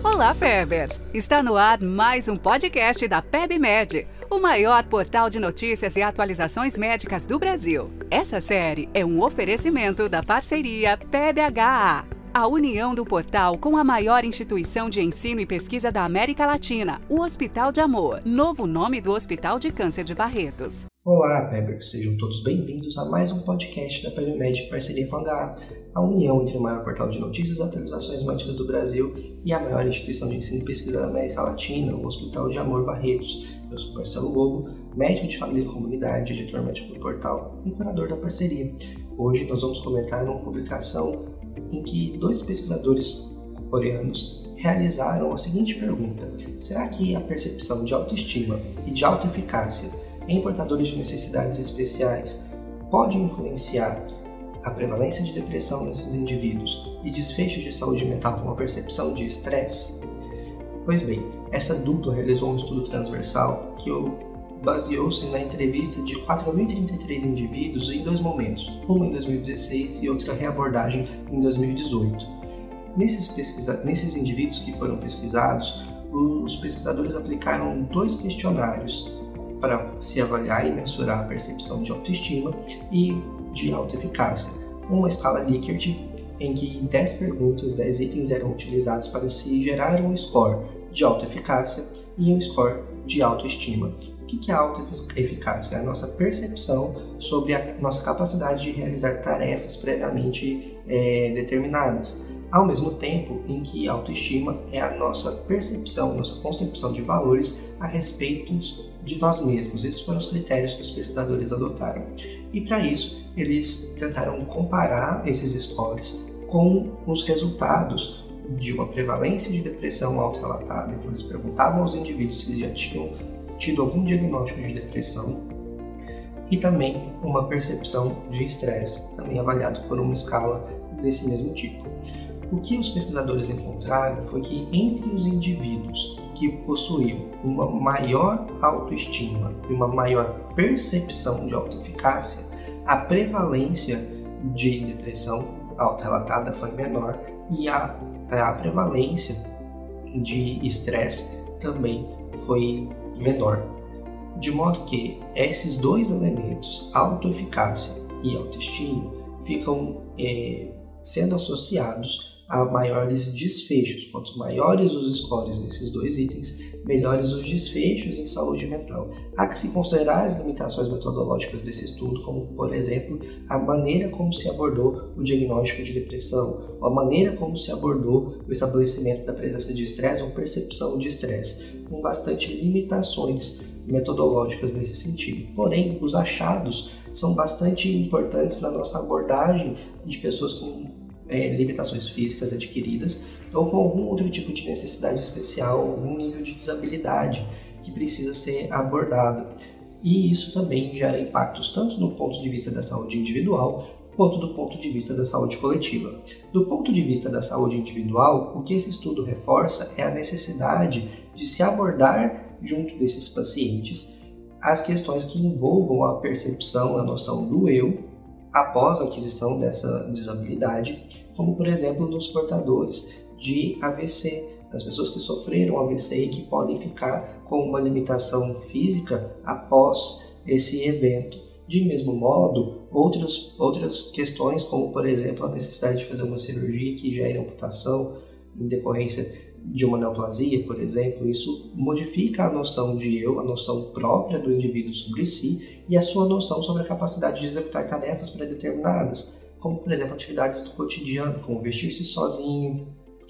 Olá, Pebers! Está no ar mais um podcast da PebMed, o maior portal de notícias e atualizações médicas do Brasil. Essa série é um oferecimento da parceria PebHA, a união do portal com a maior instituição de ensino e pesquisa da América Latina, o Hospital de Amor, novo nome do Hospital de Câncer de Barretos. Olá, Pebers! Sejam todos bem-vindos a mais um podcast da PebMed em parceria com a HA, a união entre o maior portal de notícias e atualizações médicas do Brasil e a maior instituição de ensino e pesquisa da América Latina, o Hospital de Amor Barretos. Eu sou Marcelo Lobo, médico de família e comunidade, editor médico do portal e curador da parceria. Hoje nós vamos comentar uma publicação em que dois pesquisadores coreanos realizaram a seguinte pergunta: será que a percepção de autoestima e de autoeficácia em portadores de necessidades especiais pode influenciar a prevalência de depressão nesses indivíduos e desfechos de saúde mental com a percepção de estresse? Pois bem, essa dupla realizou um estudo transversal que baseou-se na entrevista de 4.033 indivíduos em dois momentos, uma em 2016 e outra reabordagem em 2018. Nesses, pesquisa... Nesses indivíduos que foram pesquisados, os pesquisadores aplicaram dois questionários para se avaliar e mensurar a percepção de autoestima e de autoeficácia. Uma escala Likert, em que 10 perguntas, 10 itens eram utilizados para se gerar um score de autoeficácia e um score de autoestima. O que é autoeficácia? É a nossa percepção sobre a nossa capacidade de realizar tarefas previamente é, determinadas ao mesmo tempo em que autoestima é a nossa percepção, nossa concepção de valores a respeito de nós mesmos. Esses foram os critérios que os pesquisadores adotaram. E para isso, eles tentaram comparar esses scores com os resultados de uma prevalência de depressão auto-relatada. Então, eles perguntavam aos indivíduos se eles já tinham tido algum diagnóstico de depressão e também uma percepção de estresse, também avaliado por uma escala desse mesmo tipo. O que os pesquisadores encontraram foi que entre os indivíduos que possuíam uma maior autoestima e uma maior percepção de autoeficácia, a prevalência de depressão auto-relatada foi menor e a, a prevalência de estresse também foi menor. De modo que esses dois elementos, autoeficácia e autoestima, ficam é, sendo associados maiores desfechos. Quanto maiores os scores desses dois itens, melhores os desfechos em saúde mental. Há que se considerar as limitações metodológicas desse estudo, como, por exemplo, a maneira como se abordou o diagnóstico de depressão, ou a maneira como se abordou o estabelecimento da presença de estresse ou percepção de estresse, com bastante limitações metodológicas nesse sentido. Porém, os achados são bastante importantes na nossa abordagem de pessoas com é, limitações físicas adquiridas ou com algum outro tipo de necessidade especial, algum nível de desabilidade que precisa ser abordado. E isso também gera impactos tanto no ponto de vista da saúde individual quanto do ponto de vista da saúde coletiva. Do ponto de vista da saúde individual, o que esse estudo reforça é a necessidade de se abordar junto desses pacientes as questões que envolvam a percepção, a noção do eu após a aquisição dessa desabilidade como por exemplo nos portadores de AVC, as pessoas que sofreram AVC e que podem ficar com uma limitação física após esse evento. De mesmo modo, outras, outras questões, como por exemplo a necessidade de fazer uma cirurgia que gere amputação em decorrência de uma neoplasia, por exemplo, isso modifica a noção de eu, a noção própria do indivíduo sobre si e a sua noção sobre a capacidade de executar tarefas pré-determinadas como por exemplo atividades do cotidiano, como vestir-se sozinho,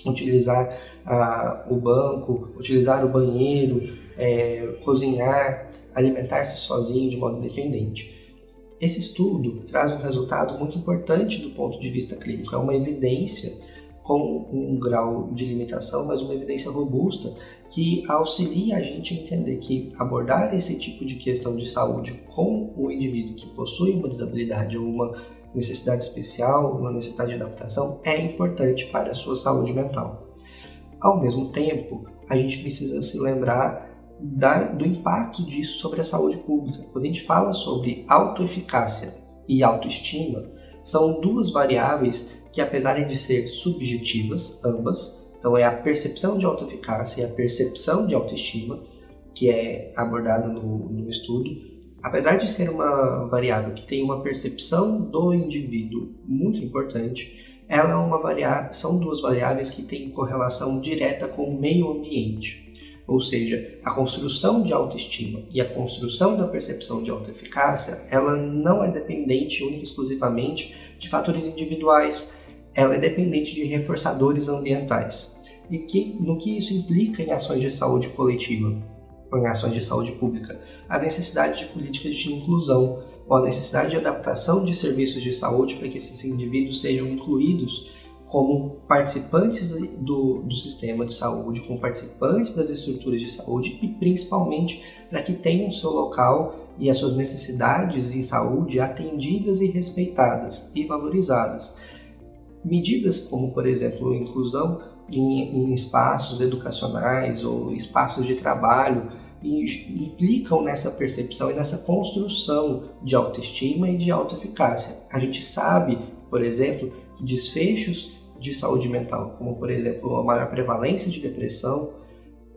utilizar ah, o banco, utilizar o banheiro, é, cozinhar, alimentar-se sozinho de modo independente. Esse estudo traz um resultado muito importante do ponto de vista clínico, é uma evidência com um grau de limitação, mas uma evidência robusta que auxilia a gente a entender que abordar esse tipo de questão de saúde com o indivíduo que possui uma desabilidade ou uma necessidade especial, uma necessidade de adaptação, é importante para a sua saúde mental. Ao mesmo tempo, a gente precisa se lembrar da, do impacto disso sobre a saúde pública. Quando a gente fala sobre autoeficácia e autoestima, são duas variáveis que, apesar de ser subjetivas, ambas, Então é a percepção de autoeficácia e a percepção de autoestima que é abordada no, no estudo. Apesar de ser uma variável que tem uma percepção do indivíduo muito importante, ela é uma variável, são duas variáveis que têm correlação direta com o meio ambiente. Ou seja, a construção de autoestima e a construção da percepção de autoeficácia, ela não é dependente única e exclusivamente de fatores individuais, ela é dependente de reforçadores ambientais. E que, no que isso implica em ações de saúde coletiva, em ações de saúde pública? A necessidade de políticas de inclusão, ou a necessidade de adaptação de serviços de saúde para que esses indivíduos sejam incluídos como participantes do, do sistema de saúde, como participantes das estruturas de saúde e principalmente para que tenham seu local e as suas necessidades em saúde atendidas e respeitadas e valorizadas. Medidas como, por exemplo, inclusão em, em espaços educacionais ou espaços de trabalho implicam nessa percepção e nessa construção de autoestima e de autoeficácia. A gente sabe, por exemplo, que desfechos de saúde mental, como por exemplo a maior prevalência de depressão,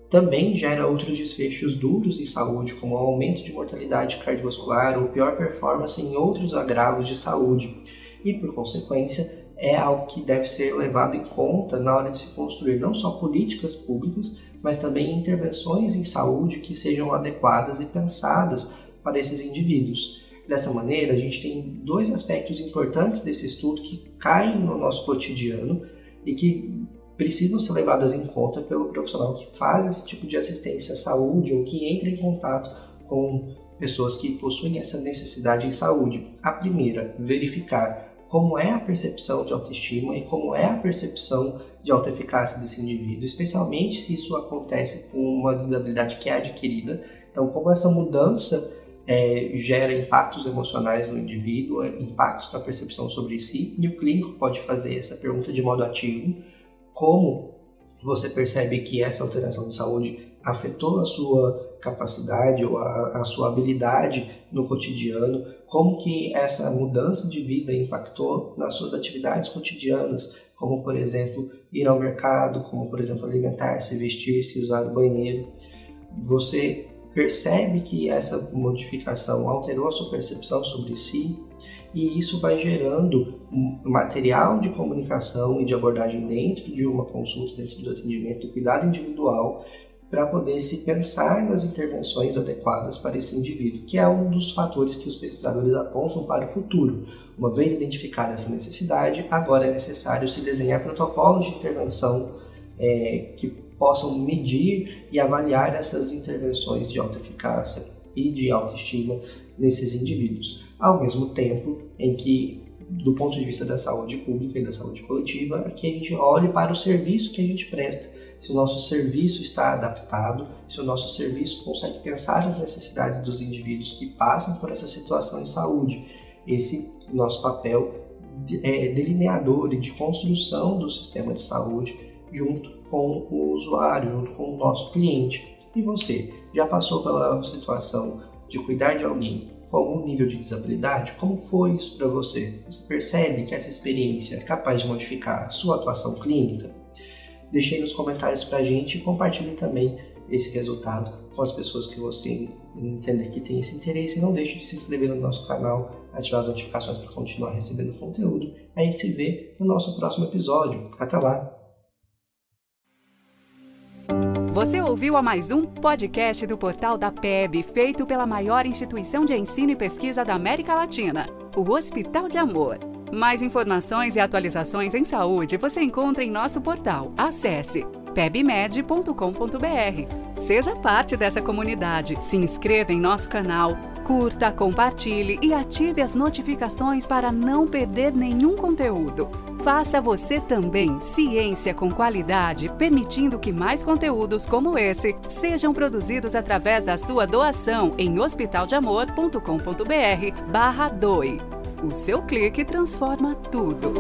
também gera outros desfechos duros em saúde, como o aumento de mortalidade cardiovascular ou pior performance em outros agravos de saúde. E por consequência, é algo que deve ser levado em conta na hora de se construir não só políticas públicas, mas também intervenções em saúde que sejam adequadas e pensadas para esses indivíduos. Dessa maneira, a gente tem dois aspectos importantes desse estudo que caem no nosso cotidiano e que precisam ser levadas em conta pelo profissional que faz esse tipo de assistência à saúde ou que entra em contato com pessoas que possuem essa necessidade em saúde. A primeira, verificar como é a percepção de autoestima e como é a percepção de autoeficácia desse indivíduo, especialmente se isso acontece com uma desabilidade que é adquirida. Então, como essa mudança é, gera impactos emocionais no indivíduo, é, impactos na percepção sobre si, e o clínico pode fazer essa pergunta de modo ativo, como você percebe que essa alteração de saúde afetou a sua capacidade ou a, a, sua habilidade no cotidiano, como que essa mudança de vida impactou nas suas atividades cotidianas, como por exemplo ir ao mercado, como por exemplo alimentar-se, vestir-se, usar o banheiro. Você percebe que essa modificação alterou a sua percepção sobre si e isso vai gerando material de comunicação e de abordagem dentro de uma consulta, dentro do atendimento, do cuidado individual, para poder se pensar nas intervenções adequadas para esse indivíduo, que é um dos fatores que os pesquisadores apontam para o futuro. Uma vez identificada essa necessidade, agora é necessário se desenhar protocolos de intervenção é, que possam medir e avaliar essas intervenções de alta eficácia e de autoestima nesses indivíduos, ao mesmo tempo em que, do ponto de vista da saúde pública e da saúde coletiva, que a gente olhe para o serviço que a gente presta, se o nosso serviço está adaptado, se o nosso serviço consegue pensar as necessidades dos indivíduos que passam por essa situação de saúde. Esse nosso papel é delineador e de construção do sistema de saúde junto com o usuário, junto com o nosso cliente. E você, já passou pela situação de cuidar de alguém com algum nível de desabilidade? Como foi isso para você? Você percebe que essa experiência é capaz de modificar a sua atuação clínica? Deixe aí nos comentários para a gente e compartilhe também esse resultado com as pessoas que você entender que tem esse interesse. E não deixe de se inscrever no nosso canal, ativar as notificações para continuar recebendo conteúdo. A gente se vê no nosso próximo episódio. Até lá! Você ouviu a mais um podcast do portal da PEB, feito pela maior instituição de ensino e pesquisa da América Latina, o Hospital de Amor. Mais informações e atualizações em saúde você encontra em nosso portal. Acesse pebmed.com.br. Seja parte dessa comunidade, se inscreva em nosso canal, curta, compartilhe e ative as notificações para não perder nenhum conteúdo. Faça você também ciência com qualidade, permitindo que mais conteúdos como esse sejam produzidos através da sua doação em hospitaldeamor.com.br barra doe. O seu clique transforma tudo.